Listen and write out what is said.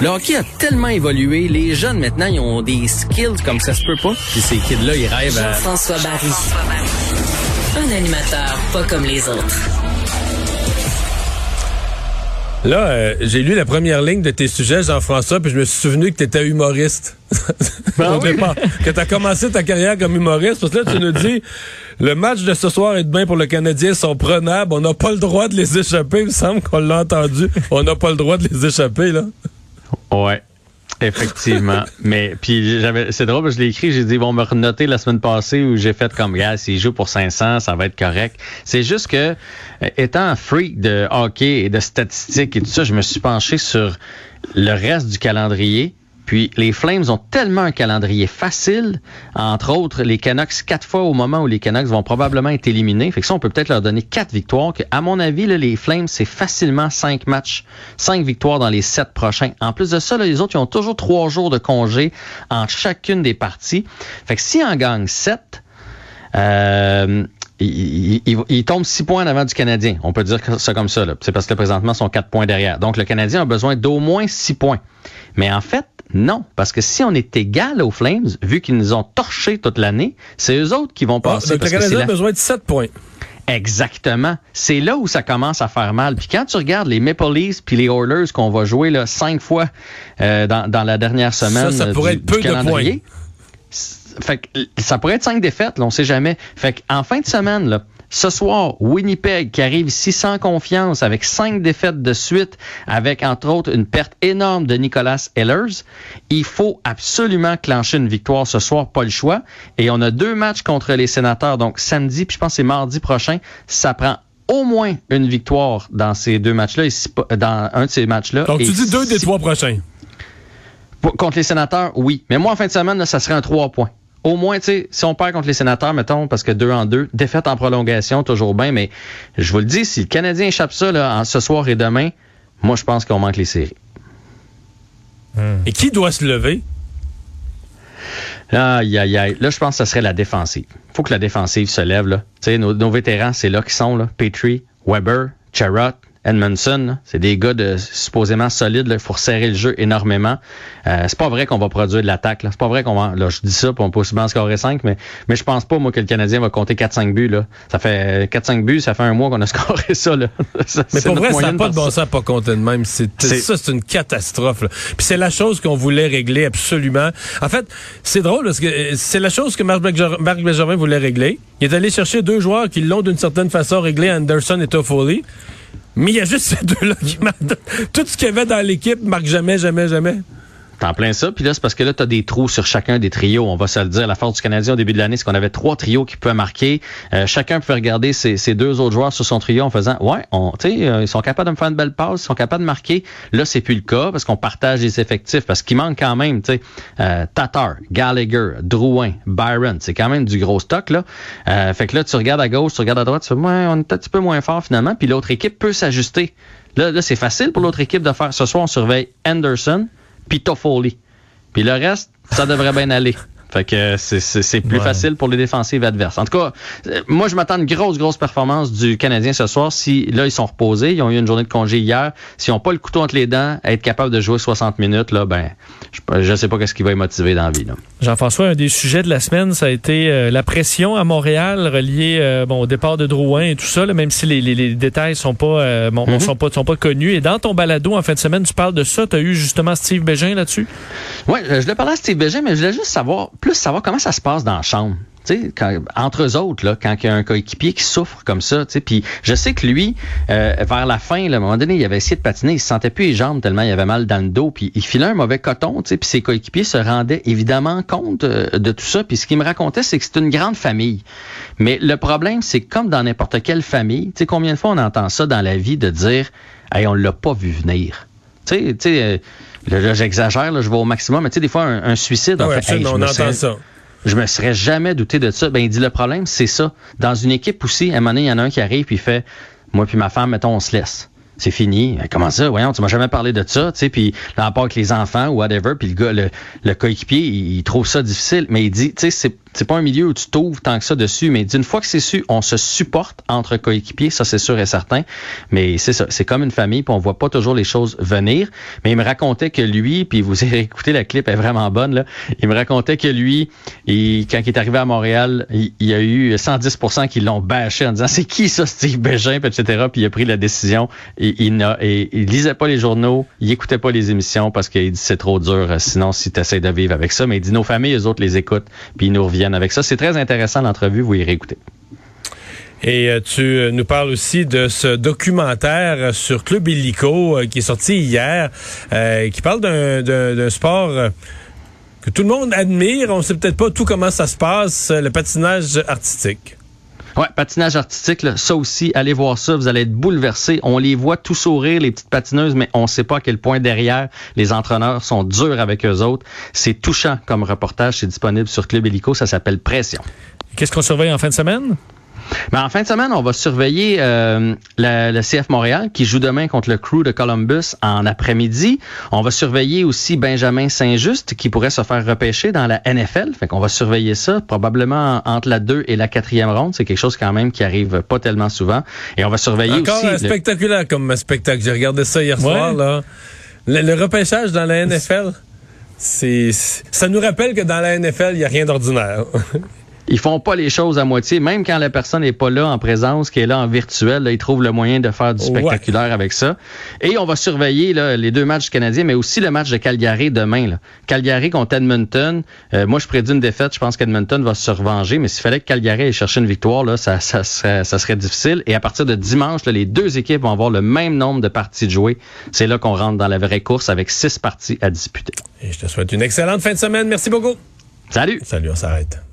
Le hockey a tellement évolué. Les jeunes, maintenant, ils ont des skills comme ça se peut pas. Puis ces kids-là, ils rêvent à... Jean-François Barry. Un animateur pas comme les autres. Là, euh, j'ai lu la première ligne de tes sujets, Jean-François, puis je me suis souvenu que tu étais humoriste. Ben Au départ, que tu as commencé ta carrière comme humoriste. Parce que là, tu nous dis, le match de ce soir et demain pour le Canadien sont prenables. On n'a pas le droit de les échapper. Il me semble qu'on l'a entendu. On n'a pas le droit de les échapper, là. Ouais. Effectivement. Mais puis j'avais c'est drôle, je l'ai écrit, j'ai dit bon me renoter la semaine passée où j'ai fait comme gars, s'il joue pour 500, ça va être correct. C'est juste que euh, étant un freak de hockey et de statistiques et tout ça, je me suis penché sur le reste du calendrier. Puis les Flames ont tellement un calendrier facile, entre autres les Canucks quatre fois au moment où les Canucks vont probablement être éliminés. Fait que ça, on peut peut-être leur donner quatre victoires. Que, à mon avis, là, les Flames, c'est facilement cinq matchs, cinq victoires dans les sept prochains. En plus de ça, là, les autres, ils ont toujours trois jours de congé entre chacune des parties. Fait que si on gagne sept, euh, il, il, il, tombe six points en avant du Canadien. On peut dire ça comme ça. C'est parce que présentement, ils sont quatre points derrière. Donc, le Canadien a besoin d'au moins six points. Mais en fait, non, parce que si on est égal aux Flames, vu qu'ils nous ont torchés toute l'année, c'est eux autres qui vont passer. Ah, donc le Canadien a besoin de 7 points. Exactement. C'est là où ça commence à faire mal. Puis quand tu regardes les Maple Leafs puis les Oilers qu'on va jouer là, cinq fois euh, dans, dans, la dernière semaine ça, ça pourrait du, être peu de points. Fait que, ça pourrait être cinq défaites, là, on sait jamais. Fait en fin de semaine, là, ce soir, Winnipeg qui arrive ici sans confiance avec cinq défaites de suite, avec entre autres une perte énorme de Nicolas Ehlers. Il faut absolument clencher une victoire ce soir, pas le choix. Et on a deux matchs contre les sénateurs, donc samedi, puis je pense que c'est mardi prochain. Ça prend au moins une victoire dans ces deux matchs-là, dans un de ces matchs-là. Donc tu dis deux des trois prochains. Contre les sénateurs, oui. Mais moi, en fin de semaine, là, ça serait un trois points au moins, tu sais, si on perd contre les sénateurs, mettons, parce que deux en deux, défaite en prolongation, toujours bien, mais je vous le dis, si le Canadien échappe ça là, en ce soir et demain, moi, je pense qu'on manque les séries. Hum. Et qui doit se lever? Aïe, aïe, aïe. Là, je pense que ce serait la défensive. faut que la défensive se lève. Là. Tu sais, nos, nos vétérans, c'est là qu'ils sont. Là. Petrie, Weber, Charrot, Edmondson, c'est des gars de supposément solides. Il faut resserrer le jeu énormément. Euh, c'est pas vrai qu'on va produire de l'attaque. C'est pas vrai qu'on va. Là, je dis ça, pour on peut aussi bien scorer 5, mais, mais je pense pas, moi, que le Canadien va compter 4-5 buts. Là. Ça fait 4-5 buts, ça fait un mois qu'on a scoré ça. Là. ça mais pour vrai, ça n'a pas de bon sens à pas compter de même. C'est, ça, c'est une catastrophe. Là. Puis c'est la chose qu'on voulait régler absolument. En fait, c'est drôle parce que c'est la chose que Marc Benjamin voulait régler. Il est allé chercher deux joueurs qui l'ont d'une certaine façon réglé, Anderson et Toffoli. Mais il y a juste ces deux-là qui marquent. Tout ce qu'il y avait dans l'équipe marque jamais, jamais, jamais. T'en plein ça. Puis là, c'est parce que là, tu as des trous sur chacun des trios. On va se le dire. La force du Canadien au début de l'année, c'est qu'on avait trois trios qui pouvaient marquer. Euh, chacun pouvait regarder ses, ses, deux autres joueurs sur son trio en faisant Ouais, on, euh, ils sont capables de me faire une belle passe, ils sont capables de marquer. Là, c'est plus le cas parce qu'on partage les effectifs. Parce qu'il manque quand même, tu sais, euh, Tatar, Gallagher, Drouin, Byron. C'est quand même du gros stock, là. Euh, fait que là, tu regardes à gauche, tu regardes à droite, tu fais Ouais, on est un petit peu moins fort finalement. Puis l'autre équipe peut s'ajuster. Là, là c'est facile pour l'autre équipe de faire. Ce soir, on surveille Anderson puis Toffoli. Puis le reste, ça devrait bien aller. Fait que c'est plus ouais. facile pour les défensives adverses. En tout cas, moi, je m'attends à une grosse, grosse performance du Canadien ce soir. Si là, ils sont reposés, ils ont eu une journée de congé hier. S'ils n'ont pas le couteau entre les dents, être capable de jouer 60 minutes, là, ben, je ne sais pas qu'est-ce qui va les motiver dans la vie. Jean-François, un des sujets de la semaine, ça a été euh, la pression à Montréal reliée euh, bon, au départ de Drouin et tout ça, là, même si les, les, les détails sont pas, euh, bon, mm -hmm. sont pas sont pas connus. Et dans ton balado en fin de semaine, tu parles de ça. Tu as eu justement Steve Bégin là-dessus? Oui, je voulais parler à Steve Bégin, mais je voulais juste savoir plus savoir comment ça se passe dans la chambre. sais, entre eux autres, là, quand il y a un coéquipier qui souffre comme ça, puis je sais que lui, euh, vers la fin, là, à un moment donné, il avait essayé de patiner, il se sentait plus les jambes tellement il avait mal dans le dos, puis il filait un mauvais coton, puis ses coéquipiers se rendaient évidemment compte euh, de tout ça, puis ce qu'il me racontait, c'est que c'est une grande famille. Mais le problème, c'est comme dans n'importe quelle famille, tu combien de fois on entend ça dans la vie de dire, hey, on l'a pas vu venir. Tu sais, tu sais, euh, là, là j'exagère, là, je vais au maximum, mais tu sais, des fois, un, un suicide, ouais, fait, hey, on entend serais, ça. Je me serais jamais douté de ça. Ben, il dit, le problème, c'est ça. Dans une équipe aussi, à un moment donné, il y en a un qui arrive puis il fait, moi puis ma femme, mettons, on se laisse. c'est fini. Comment ça? Voyons, tu m'as jamais parlé de ça, tu sais, puis part avec les enfants ou whatever, puis le gars, le, le coéquipier, il, il, trouve ça difficile, mais il dit, tu sais, c'est pas un milieu où tu t'ouvres tant que ça dessus, mais d'une fois que c'est su, on se supporte entre coéquipiers, ça c'est sûr et certain. Mais c'est ça, c'est comme une famille, puis on voit pas toujours les choses venir. Mais il me racontait que lui, puis vous avez écouté la clip, est vraiment bonne là. Il me racontait que lui, il, quand il est arrivé à Montréal, il, y a eu 110% qui l'ont bâché en disant c'est qui ça Steve Bégin, etc. Puis il a pris la décision. Et, il n'a, il lisait pas les journaux, il écoutait pas les émissions parce qu'il dit c'est trop dur. Sinon, si tu essaies de vivre avec ça, mais il dit nos familles, les autres les écoutent, puis ils nous reviennent avec ça. C'est très intéressant l'entrevue, vous irez écouter. Et euh, tu euh, nous parles aussi de ce documentaire sur Club Illico euh, qui est sorti hier, qui parle d'un sport que tout le monde admire. On sait peut-être pas tout comment ça se passe, le patinage artistique. Ouais, patinage artistique, ça aussi, allez voir ça, vous allez être bouleversés. On les voit tout sourire, les petites patineuses, mais on ne sait pas à quel point derrière, les entraîneurs sont durs avec eux autres. C'est touchant comme reportage, c'est disponible sur Club Helico, ça s'appelle Pression. Qu'est-ce qu'on surveille en fin de semaine? Mais en fin de semaine, on va surveiller euh, le, CF Montréal qui joue demain contre le Crew de Columbus en après-midi. On va surveiller aussi Benjamin Saint-Just qui pourrait se faire repêcher dans la NFL. Fait qu'on va surveiller ça probablement entre la 2 et la quatrième ronde. C'est quelque chose quand même qui arrive pas tellement souvent. Et on va surveiller Encore aussi... spectaculaire comme spectacle. J'ai regardé ça hier soir. Là. Le, repêchage dans la NFL, c'est ça nous rappelle que dans la NFL, il n'y a rien d'ordinaire. ils font pas les choses à moitié, même quand la personne n'est pas là en présence, qui est là en virtuel, là, ils trouvent le moyen de faire du spectaculaire avec ça. Et on va surveiller là, les deux matchs canadiens, mais aussi le match de Calgary demain. Là. Calgary contre Edmonton. Euh, moi, je prédis une défaite. Je pense qu'Edmonton va se revenger, mais s'il fallait que Calgary aille chercher une victoire, là, ça, ça, serait, ça serait difficile. Et à partir de dimanche, là, les deux équipes vont avoir le même nombre de parties de jouer. C'est là qu'on rentre dans la vraie course avec six parties à disputer. Et je te souhaite une excellente fin de semaine. Merci beaucoup. Salut. Salut, on s'arrête.